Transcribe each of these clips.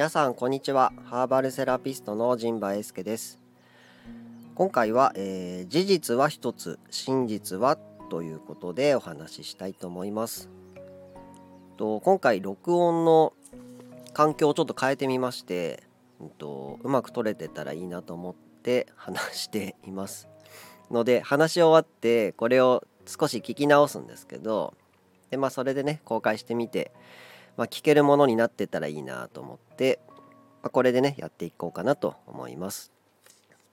皆さんこんにちは。ハーバルセラピストの陣馬英介です。今回は、えー、事実は一つ真実はということでお話ししたいと思います。と今回録音の環境をちょっと変えてみまして、うんと、うまく撮れてたらいいなと思って話しています。ので話し終わってこれを少し聞き直すんですけどでまあそれでね公開してみてまあ、聞けるものになってたらいいなと思って、まあ、これでねやっていこうかなと思います。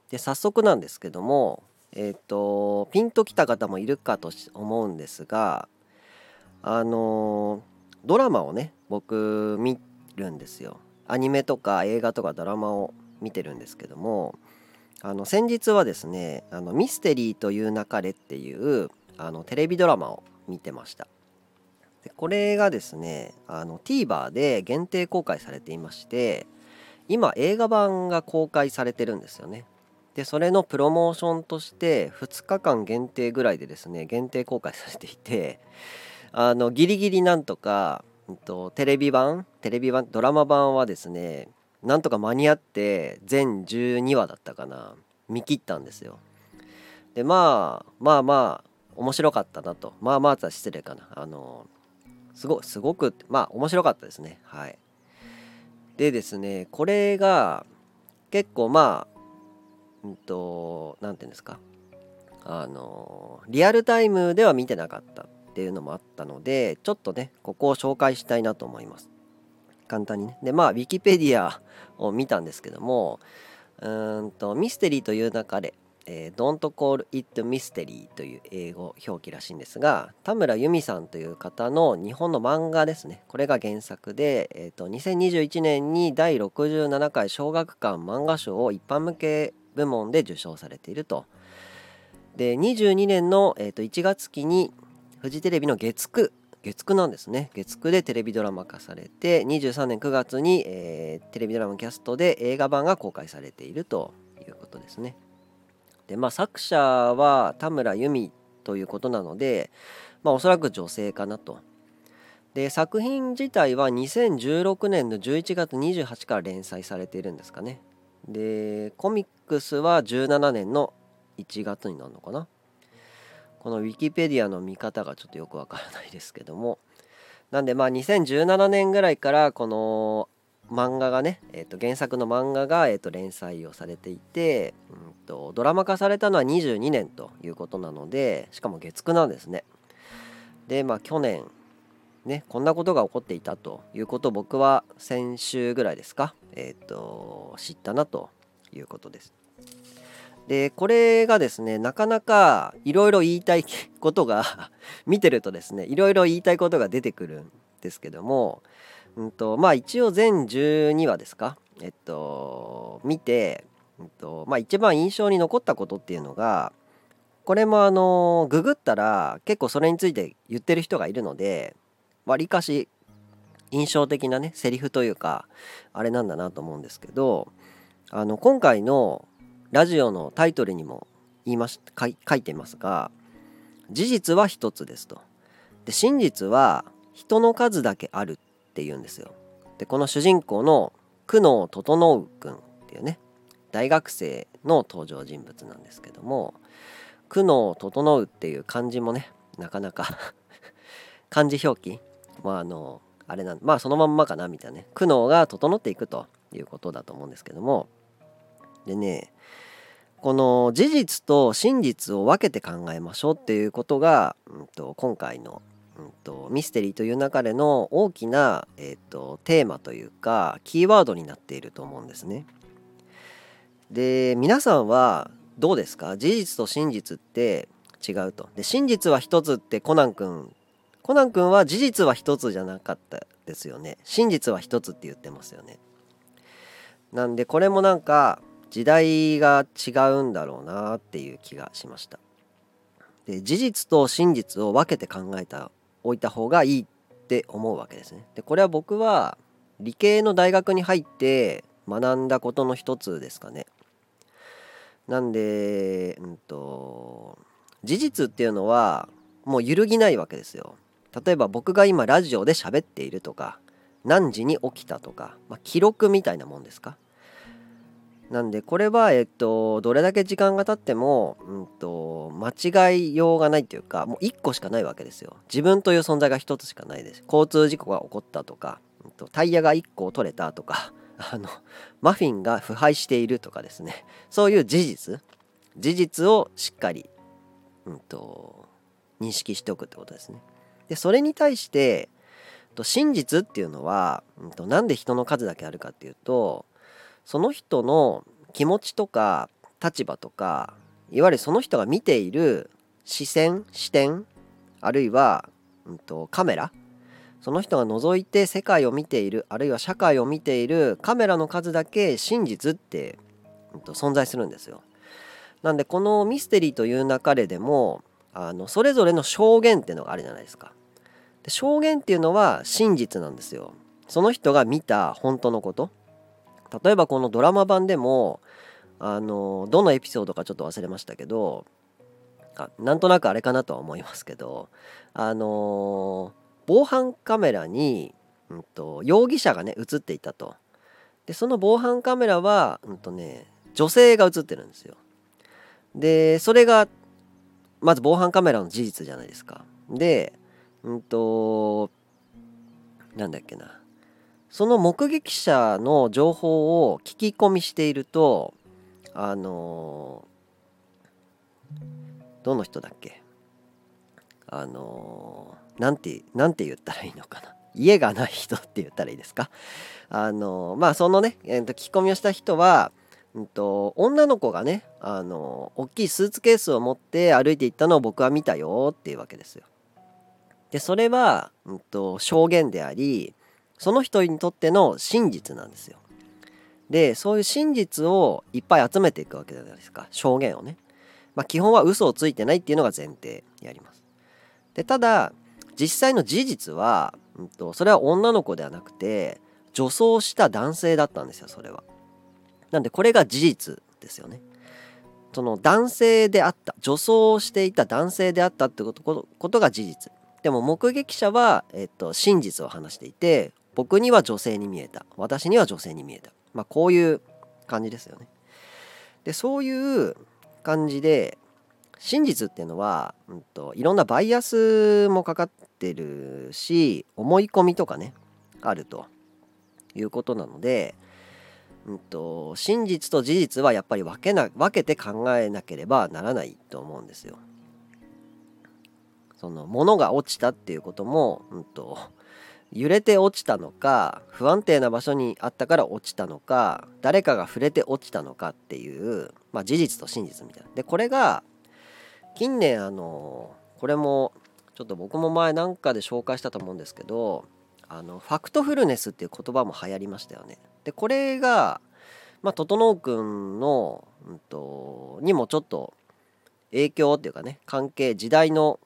で早速なんですけどもえっ、ー、とピンときた方もいるかと思うんですがあのドラマをね僕見るんですよ。アニメとか映画とかドラマを見てるんですけどもあの先日はですね「あのミステリーという流れ」っていうあのテレビドラマを見てました。これがですねあの TVer で限定公開されていまして今映画版が公開されてるんですよね。でそれのプロモーションとして2日間限定ぐらいでですね限定公開されていてあのギリギリなんとか、うんと、テレビ版テレビ版ドラマ版はですねなんとか間に合って全12話だったかな見切ったんですよ。でまあまあまあ面白かったなと。まあまあ失礼かな。あのすごすごくまあ面白かったですね。はい。でですねこれが結構まあうんと何て言うんですか。あのリアルタイムでは見てなかったっていうのもあったのでちょっとねここを紹介したいなと思います。簡単にね。でまあウィキペディアを見たんですけどもうんとミステリーという流れえー、Don't Call It Mystery という英語表記らしいんですが田村由美さんという方の日本の漫画ですね。これが原作で、えーと、2021年に第67回小学館漫画賞を一般向け部門で受賞されていると。で22年の、えーと、1月期にフジテレビの月9月9なんですね。月9でテレビドラマ化されて23年9月に、えー、テレビドラマキャストで映画版が公開されているということですね。でまあ作者は田村由美ということなのでまあおそらく女性かなと。で作品自体は2016年の11月28日から連載されているんですかね。でコミックスは17年の1月になるのかな。このウィキペディアの見方がちょっとよくわからないですけどもなんでまあ2017年ぐらいからこの漫画がね、えー、と原作の漫画が、えー、と連載をされていて、うんと、ドラマ化されたのは22年ということなのでしかも月9なんですね。でまあ去年ねこんなことが起こっていたということを僕は先週ぐらいですか、えーと、知ったなということです。でこれがですねなかなかいろいろ言いたいことが 見てるとですねいろいろ言いたいことが出てくるんですけどもんとまあ一応全12話ですか？えっと見て、うんとまあ、一番印象に残ったことっていうのがこれもあのググったら結構それについて言ってる人がいるのでわりかし印象的なねセリフというかあれなんだなと思うんですけどあの今回のラジオのタイトルにも言いまし書いてますが事実は一つですと。で真実は人の数だけあるって言うんですよ。でこの主人公の久能整君っていうね大学生の登場人物なんですけども久能整っていう漢字もねなかなか 漢字表記まああのあれなんまあそのまんまかなみたいなね苦悩が整っていくということだと思うんですけどもでねこの事実と真実を分けて考えましょうっていうことが、うんと今回のうんと、ミステリーという中での大きな、えーと、テーマというかキーワードになっていると思うんですね。で皆さんはどうですか？事実と真実って違うと。で真実は一つってコナン君コナン君は事実は一つじゃなかったですよね。真実は一つって言ってますよね。なんでこれもなんか時代が違うんだろうなっていう気がしました。で事実と真実を分けて考えた置いた方がいいって思うわけですね。でこれは僕は理系の大学に入って学んだことの一つですかね。なんで、うんと、事実っていうのはもう揺るぎないわけですよ。例えば僕が今ラジオで喋っているとか何時に起きたとか、まあ、記録みたいなもんですか？なんでこれはえっとどれだけ時間が経っても、うんと、間違いようがないっていうかもう1個しかないわけですよ。自分という存在が1つしかないです。交通事故が起こったとか、うんと、タイヤが1個取れたとか あのマフィンが腐敗しているとかですね。そういう事実。事実をしっかり、うんと、認識しておくってことですね。でそれに対して真実っていうのは、うんとなんで人の数だけあるかっていうとその人の気持ちとか立場とかいわゆるその人が見ている視線視点あるいは、うんと、カメラその人が覗いて世界を見ているあるいは社会を見ているカメラの数だけ真実って、うんと、存在するんですよ。なんでこのミステリーという流れでもあのそれぞれの証言っていうのがあるじゃないですか。で証言っていうのは真実なんですよ。その人が見た本当のこと例えばこのドラマ版でもあのどのエピソードかちょっと忘れましたけどあなんとなくあれかなとは思いますけどあの防犯カメラに、うんと、容疑者がね映っていたと。でその防犯カメラは、うんとね、女性が映ってるんですよ。でそれがまず防犯カメラの事実じゃないですか。でうんとなんだっけな。その目撃者の情報を聞き込みしているとあのどの人だっけ？あのなんてなんて言ったらいいのかな？家がない人って言ったらいいですか？あのまあそのね、えー、と聞き込みをした人は、うんと、女の子がねあの大きいスーツケースを持って歩いていったのを僕は見たよっていうわけですよ。でそれは、うんと証言でありその人にとっての真実なんですよ。でそういう真実をいっぱい集めていくわけじゃないですか証言をね。まあ、基本は嘘をついてないっていうのが前提にあります。でただ実際の事実は、うんと、それは女の子ではなくて女装した男性だったんですよそれは。なんでこれが事実ですよね。その男性であった女装をしていた男性であったってことことが事実。でも目撃者は、えっと、真実を話していて僕には女性に見えた。私には女性に見えた。まあこういう感じですよね。でそういう感じで真実っていうのは、うんと、いろんなバイアスもかかってるし思い込みとかねあるということなので、うんと、真実と事実はやっぱり分けな分けて考えなければならないと思うんですよ。その物が落ちたっていうことも、うんと揺れて落ちたのか不安定な場所にあったから落ちたのか誰かが触れて落ちたのかっていう、まあ、事実と真実みたいな。でこれが近年あのこれもちょっと僕も前なんかで紹介したと思うんですけどあのファクトフルネスっていう言葉も流行りましたよね。でこれがまあ整君の、うんと、にもちょっと影響っていうかね関係時代の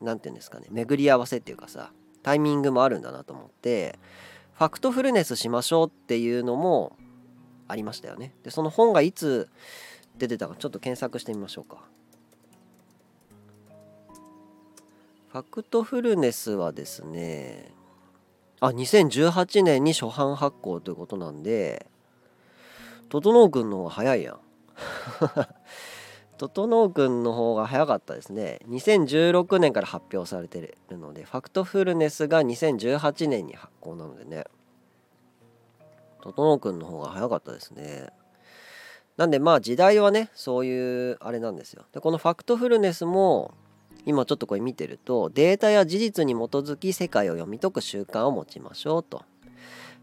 何て言うんですかね巡り合わせっていうかさタイミングもあるんだなと思ってファクトフルネスしましょうっていうのもありましたよね。でその本がいつ出てたかちょっと検索してみましょうか。ファクトフルネスはですねあ2018年に初版発行ということなんで整君の方が早いやん。整君の方が早かったですね。2016年から発表されてるのでファクトフルネスが2018年に発行なのでね。整君の方が早かったですね。なんでまあ時代はねそういうあれなんですよ。でこのファクトフルネスも今ちょっとこれ見てるとデータや事実に基づき世界を読み解く習慣を持ちましょうと。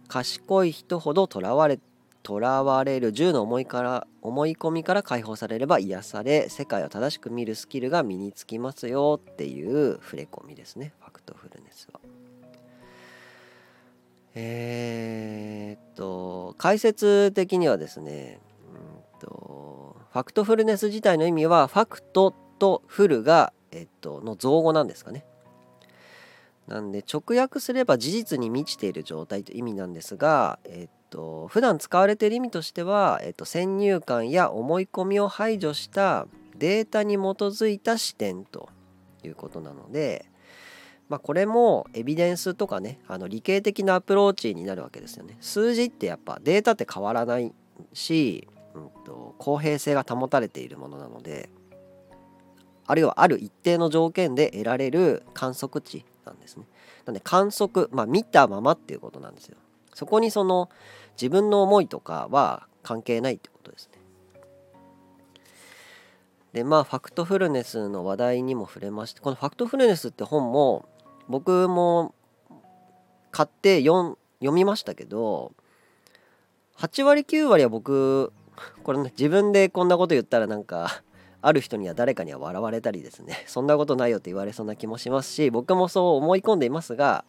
賢い人ほどとらわれとらわれる10の思いから思い込みから解放されれば癒され世界を正しく見るスキルが身につきますよっていう触れ込みですねファクトフルネスは。えー、っと解説的にはですね、うんと、ファクトフルネス自体の意味はファクトとフルが、えっと、の造語なんですかね。なんで直訳すれば事実に満ちている状態という意味なんですが、えっと普段使われている意味としては、えっと、先入観や思い込みを排除したデータに基づいた視点ということなのでまあ、これもエビデンスとかねあの理系的なアプローチになるわけですよね。数字ってやっぱデータって変わらないし、うんと、公平性が保たれているものなのであるいはある一定の条件で得られる観測値なんですね。なんで観測、まあ、見たままっていうことなんですよ。そこにその自分の思いとかは関係ないってことですね。でまあファクトフルネスの話題にも触れましてこの「ファクトフルネス」って本も僕も買って読みましたけど8割9割は僕これね自分でこんなこと言ったらなんかある人には誰かには笑われたりですねそんなことないよって言われそうな気もしますし僕もそう思い込んでいますが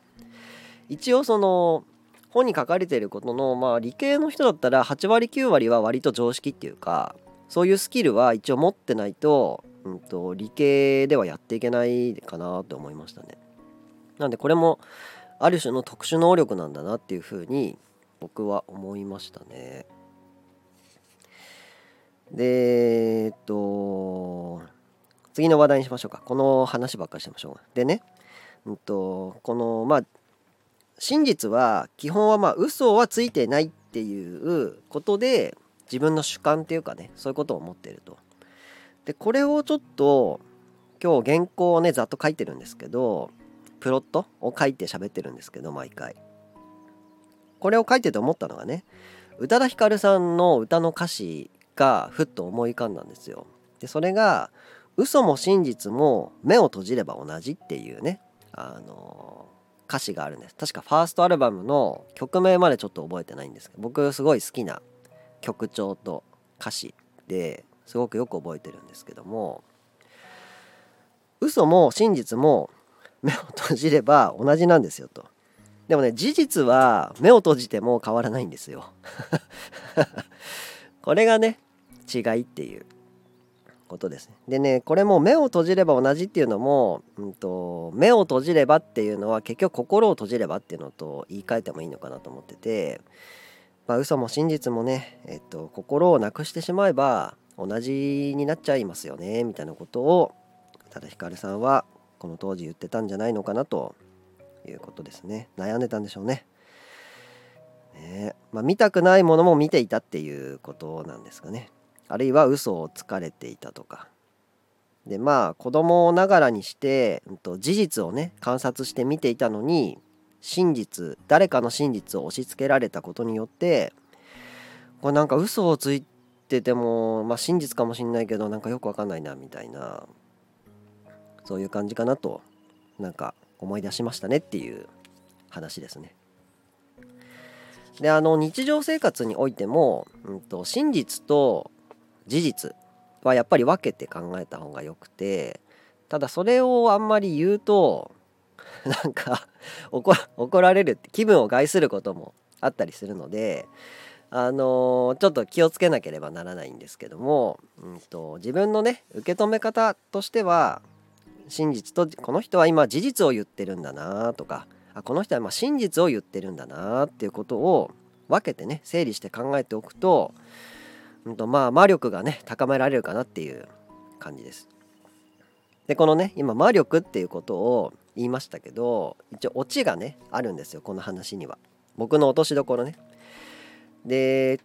一応その本に書かれていることのまあ理系の人だったら8割9割は割と常識っていうかそういうスキルは一応持ってないと,、うんと、理系ではやっていけないかなと思いましたね。なんでこれもある種の特殊能力なんだなっていうふうに僕は思いましたね。でえっと次の話題にしましょうかこの話ばっかりしてましょうでね、うんと、このまあ真実は基本はまあ嘘はついてないっていうことで自分の主観っていうかねそういうことを思ってると。でこれをちょっと今日原稿をねざっと書いてるんですけどプロットを書いて喋ってるんですけど毎回これを書いてて思ったのがね宇多田ヒカルさんの歌の歌詞がふっと思い浮かんだんですよでそれが嘘も真実も目を閉じれば同じっていうねあの歌詞があるんです。確かファーストアルバムの曲名までちょっと覚えてないんですけど僕すごい好きな曲調と歌詞ですごくよく覚えてるんですけども嘘も真実も目を閉じれば同じなんですよと。でもね事実は目を閉じても変わらないんですよ。これがね違いっていう。ことですね。でねこれも目を閉じれば同じっていうのも、うんと、目を閉じればっていうのは結局心を閉じればっていうのと言い換えてもいいのかなと思っててまあ、嘘も真実もね、えっと、心をなくしてしまえば同じになっちゃいますよねみたいなことを宇多田ヒカルさんはこの当時言ってたんじゃないのかなということですね。悩んでたんでしょうね。ね。まあ、見たくないものも見ていたっていうことなんですかね。あるいは嘘をつかれていたとかでまあ子供ながらにして、うん、と事実をね観察して見ていたのに真実誰かの真実を押し付けられたことによってこれなんか嘘をついてても、まあ、真実かもしんないけどなんかよくわかんないなみたいなそういう感じかなとなんか思い出しましたねっていう話ですね。であの日常生活においても、うんと、真実と事実はやっぱり分けて考えた方がよくてただそれをあんまり言うと なんか怒られるって気分を害することもあったりするのであのー、ちょっと気をつけなければならないんですけども、うんと、自分のね受け止め方としては真実とこの人は今事実を言ってるんだなとかあこの人は今真実を言ってるんだなっていうことを分けてね整理して考えておくと,、うんとまあ、魔力がね高められるかなっていう感じです。でこのね今魔力っていうことを言いましたけど一応オチがねあるんですよこの話には。僕の落としどころね。で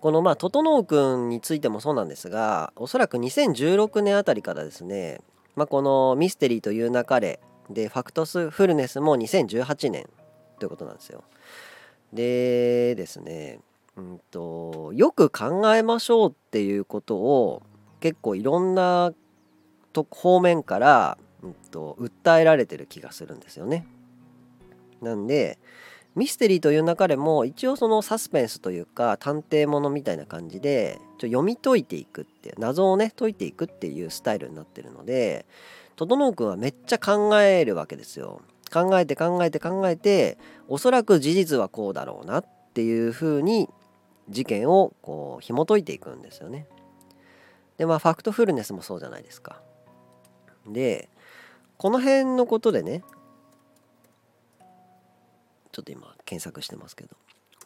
このまあ整君についてもそうなんですがおそらく2016年あたりからですね、まあ、この「ミステリーという流れ」でファクトスフルネスも2018年ということなんですよ。でですねうんとよく考えましょうっていうことを結構いろんなと方面からうんと、訴えられてる気がするんですよね。なんでミステリーという中でも一応そのサスペンスというか探偵ものみたいな感じでちょ読み解いていくって謎をね解いていくっていうスタイルになってるので整君はめっちゃ考えるわけですよ。考えて考えて考えておそらく事実はこうだろうなっていうふうに事件をこう紐解いていくんですよね。でまあファクトフルネスもそうじゃないですか。でこの辺のことでねちょっと今検索してますけど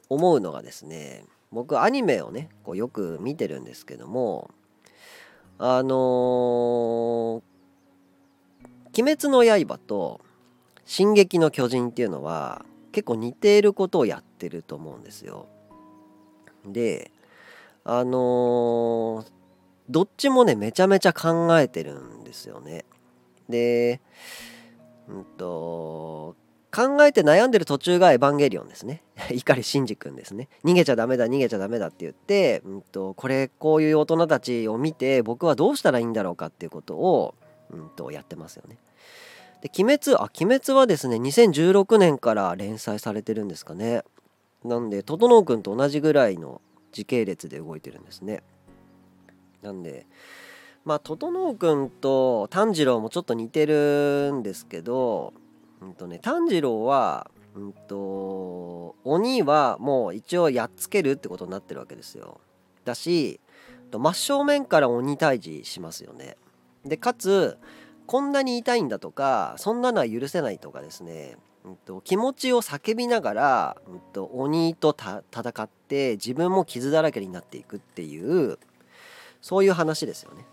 思うのがですね僕アニメをねこうよく見てるんですけどもあのー「鬼滅の刃」と「進撃の巨人」っていうのは結構似ていることをやってると思うんですよ。であのー、どっちもねめちゃめちゃ考えてるんですよね。でうんと考えて悩んでる途中がエヴァンゲリオンですね。碇シンジ君ですね。逃げちゃダメだ逃げちゃダメだって言って、うんと、これこういう大人たちを見て僕はどうしたらいいんだろうかっていうことを、うんと、やってますよね。で鬼滅あ鬼滅はですね2016年から連載されてるんですかね。なんで整君と同じぐらいの時系列で動いてるんですね。なんでまあ整君と炭治郎もちょっと似てるんですけどうんとね炭治郎はうんと鬼はもう一応やっつけるってことになってるわけですよ。だし真正面から鬼退治しますよね。でかつこんなに痛いんだとかそんなのは許せないとかですね、うんと、気持ちを叫びながら、うんと、鬼と戦って自分も傷だらけになっていくっていうそういう話ですよね。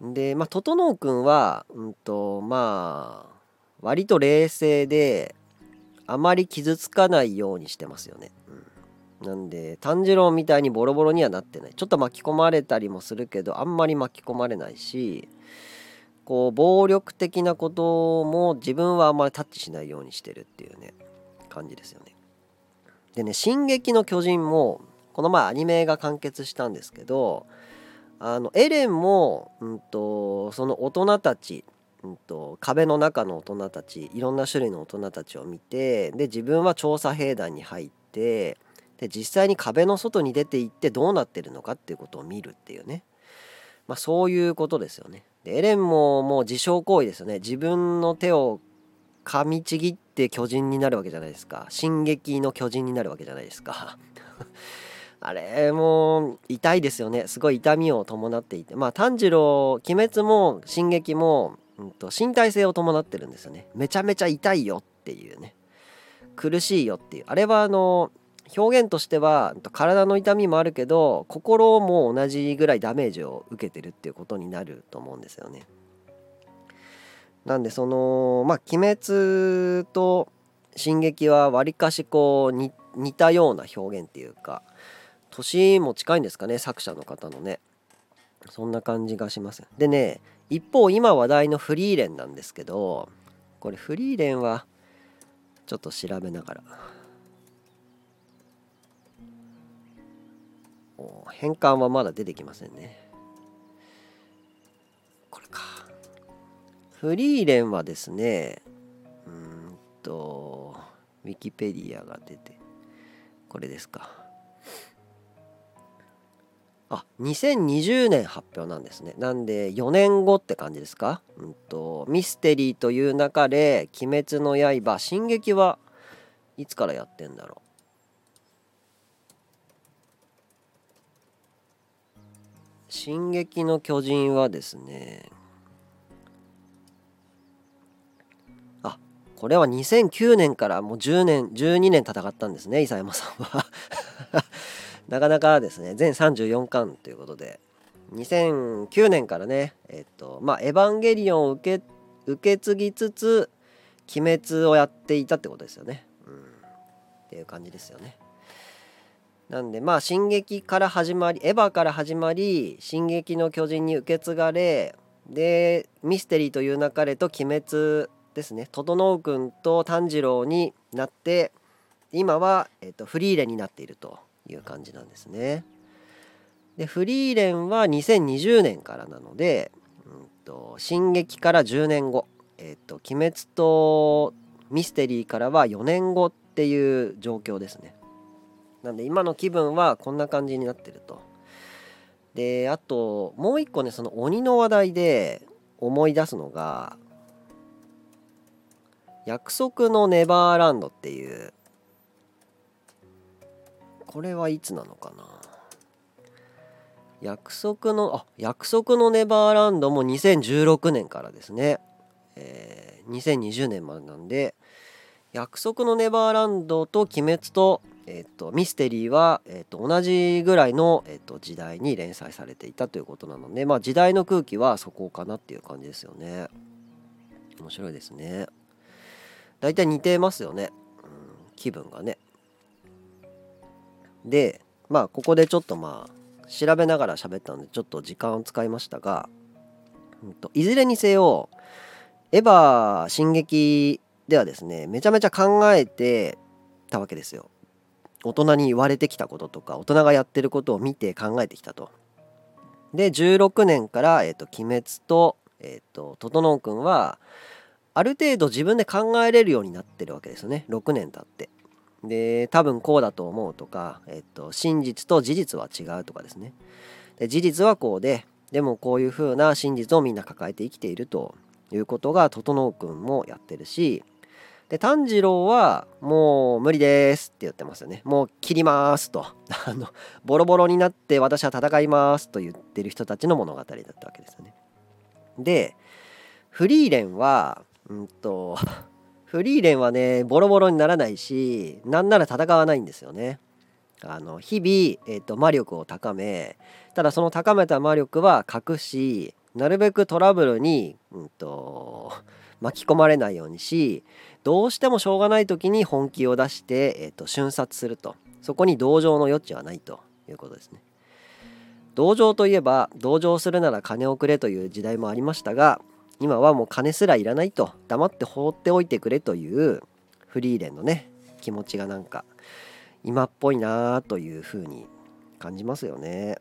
でまあ整君は、うんとまあ割と冷静であまり傷つかないようにしてますよね。うん、なんで炭治郎みたいにボロボロにはなってないちょっと巻き込まれたりもするけどあんまり巻き込まれないしこう暴力的なことも自分はあんまりタッチしないようにしてるっていうね感じですよね。でね「進撃の巨人」もこの前アニメが完結したんですけどあのエレンも、うんとその大人たちうんと、壁の中の大人たちいろんな種類の大人たちを見てで自分は調査兵団に入ってで実際に壁の外に出て行ってどうなってるのかっていうことを見るっていうね、まあ、そういうことですよね。エレンももう自傷行為ですよね。自分の手を噛みちぎって巨人になるわけじゃないですか。進撃の巨人になるわけじゃないですか。あれも痛いですよね。すごい痛みを伴っていて。まあ炭治郎鬼滅も進撃もうんと、身体性を伴ってるんですよね。めちゃめちゃ痛いよっていうね。苦しいよっていう。あれはあの表現としては体の痛みもあるけど心も同じぐらいダメージを受けてるっていうことになると思うんですよね。なんでそのまあ鬼滅と進撃はわりかしこう似たような表現っていうか年も近いんですかね作者の方のね。そんな感じがします。でね一方今話題のフリーレンなんですけどこれフリーレンはちょっと調べながら。変換はまだ出てきませんね。これか。フリーレンはですねうんとウィキペディアが出てこれですか。あ2020年発表なんですね。なんで4年後って感じですか、うんと、ミステリーという中で「鬼滅の刃」進撃はいつからやってんだろう。進撃の巨人はですねあこれは2009年からもう10年12年戦ったんですね伊佐山さんは なかなかですね全34巻ということで2009年からねえっとまあ「エヴァンゲリオン」を受け受け継ぎつつ「鬼滅」をやっていたってことですよね。うん、っていう感じですよね。なんでまあ「進撃」から始まり「エヴァ」から始まり「進撃の巨人」に受け継がれでミステリーという流れと「鬼滅」ですね整君と炭治郎になって今は、えっと、フリーレンになっているという感じなんですね。でフリーレンは2020年からなので、うんと、進撃から10年後、えっ、と鬼滅とミステリーからは4年後っていう状況ですね。なんで今の気分はこんな感じになってると。であともう一個ねその鬼の話題で思い出すのが「約束のネバーランド」っていうこれはいつなのかな約束のあ約束のネバーランドも2016年からですね、えー、2020年までなんで約束のネバーランドと鬼滅と,、えーと、ミステリーは、えーと、同じぐらいの、えーと、時代に連載されていたということなので、まあ、時代の空気はそこかなっていう感じですよね。面白いですね。大体似てますよね、うん、気分がね。でまあここでちょっとまあ調べながら喋ったのでちょっと時間を使いましたが、うんと、いずれにせよエヴァ進撃ではですねめちゃめちゃ考えてたわけですよ。大人に言われてきたこととか大人がやってることを見て考えてきたと。で16年から「えーと、鬼滅と」えーと、整君はある程度自分で考えれるようになってるわけですよね。6年経って。で多分こうだと思うとか、えっと、真実と事実は違うとかですね。で事実はこうででもこういう風な真実をみんな抱えて生きているということが整君もやってるしで炭治郎はもう無理ですって言ってますよね。もう切りますと。あのボロボロになって私は戦いますと言ってる人たちの物語だったわけですよね。でフリーレンはうんと フリーレンはねボロボロにならないしなんなら戦わないんですよね。あの日々、えーと、魔力を高めただその高めた魔力は隠しなるべくトラブルに、うんと、巻き込まれないようにしどうしてもしょうがない時に本気を出して、えーと瞬殺するとそこに同情の余地はないということですね。同情といえば同情するなら金をくれという時代もありましたが今はもう金すらいらないと黙って放っておいてくれというフリーレンのね気持ちがなんか今っぽいなあというふうに感じますよね。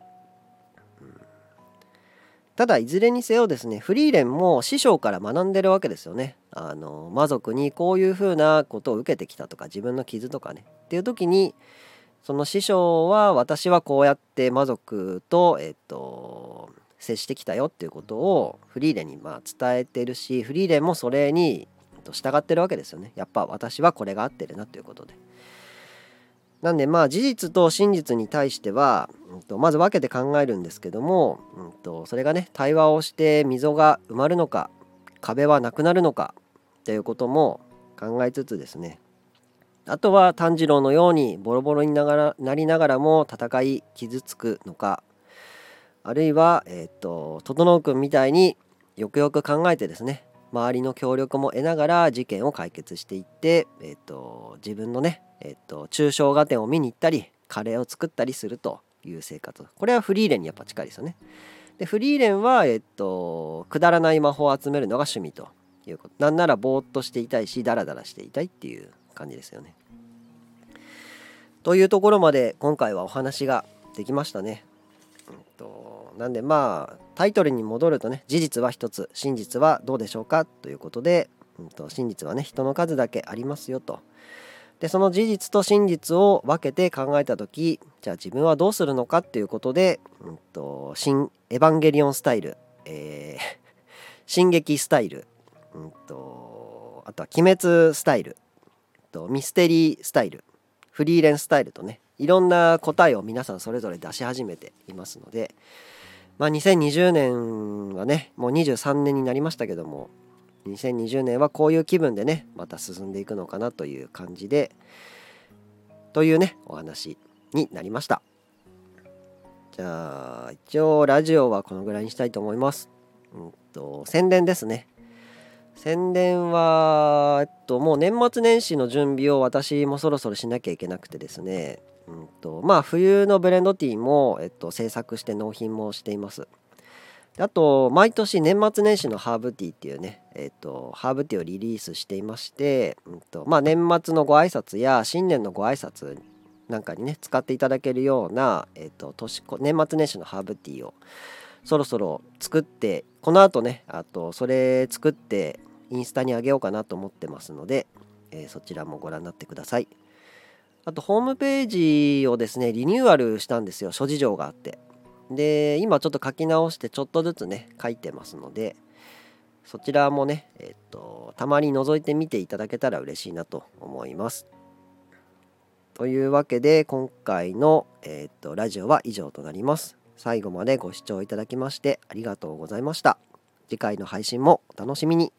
ただいずれにせよですねフリーレンも師匠から学んでるわけですよね。あの魔族にこういうふうなことを受けてきたとか自分の傷とかね。っていう時にその師匠は私はこうやって魔族とえっと接してきたよ。っていうことをフリーレンにまあ伝えてるしフリーレンもそれに従ってるわけですよね。やっぱ私はこれが合ってるな。ということで。なんでまあ事実と真実に対しては、うん、とまず分けて考えるんですけども、うん、とそれがね対話をして溝が埋まるのか壁はなくなるのかっていうことも考えつつですね。あとは炭治郎のようにボロボロにながらなりながらも戦い傷つくのかあるいは、えっ、ー、と整君みたいによくよく考えてですね周りの協力も得ながら事件を解決していって、えーと、自分のね、えーと、抽象画展を見に行ったりカレーを作ったりするという生活これはフリーレンにやっぱ近いですよね。でフリーレンは、えーと、くだらない魔法を集めるのが趣味ということなんならぼーっとしていたいしダラダラしていたいっていう感じですよね。というところまで今回はお話ができましたね。うんとなんでまあタイトルに戻るとね事実は一つ真実はどうでしょうかということで、うんと、真実はね人の数だけありますよと。でその事実と真実を分けて考えた時じゃあ自分はどうするのかっていうことで、うんと、新エヴァンゲリオンスタイル、えー、進撃スタイル、うんと、あとは鬼滅スタイルとミステリースタイルフリーレンスタイルとねいろんな答えを皆さんそれぞれ出し始めていますのでまあ、2020年はねもう23年になりましたけども2020年はこういう気分でねまた進んでいくのかなという感じでというねお話になりました。じゃあ一応ラジオはこのぐらいにしたいと思います。うんと宣伝ですね。宣伝は、えっと、もう年末年始の準備を私もそろそろしなきゃいけなくてですねうんとまあ、冬のブレンドティーも、えっと、制作して納品もしています。あと毎年年末年始のハーブティーっていうね、えっと、ハーブティーをリリースしていまして、うんとまあ、年末のご挨拶や新年のご挨拶なんかにね使っていただけるような、えっと、年年末年始のハーブティーをそろそろ作ってこのあとねあとそれ作ってインスタにあげようかなと思ってますので、えー、そちらもご覧になってください。あとホームページをですねリニューアルしたんですよ諸事情があって。で今ちょっと書き直してちょっとずつね書いてますのでそちらもねえっとたまに覗いてみていただけたら嬉しいなと思います。というわけで今回の、えっとラジオは以上となります。最後までご視聴いただきましてありがとうございました。次回の配信もお楽しみに。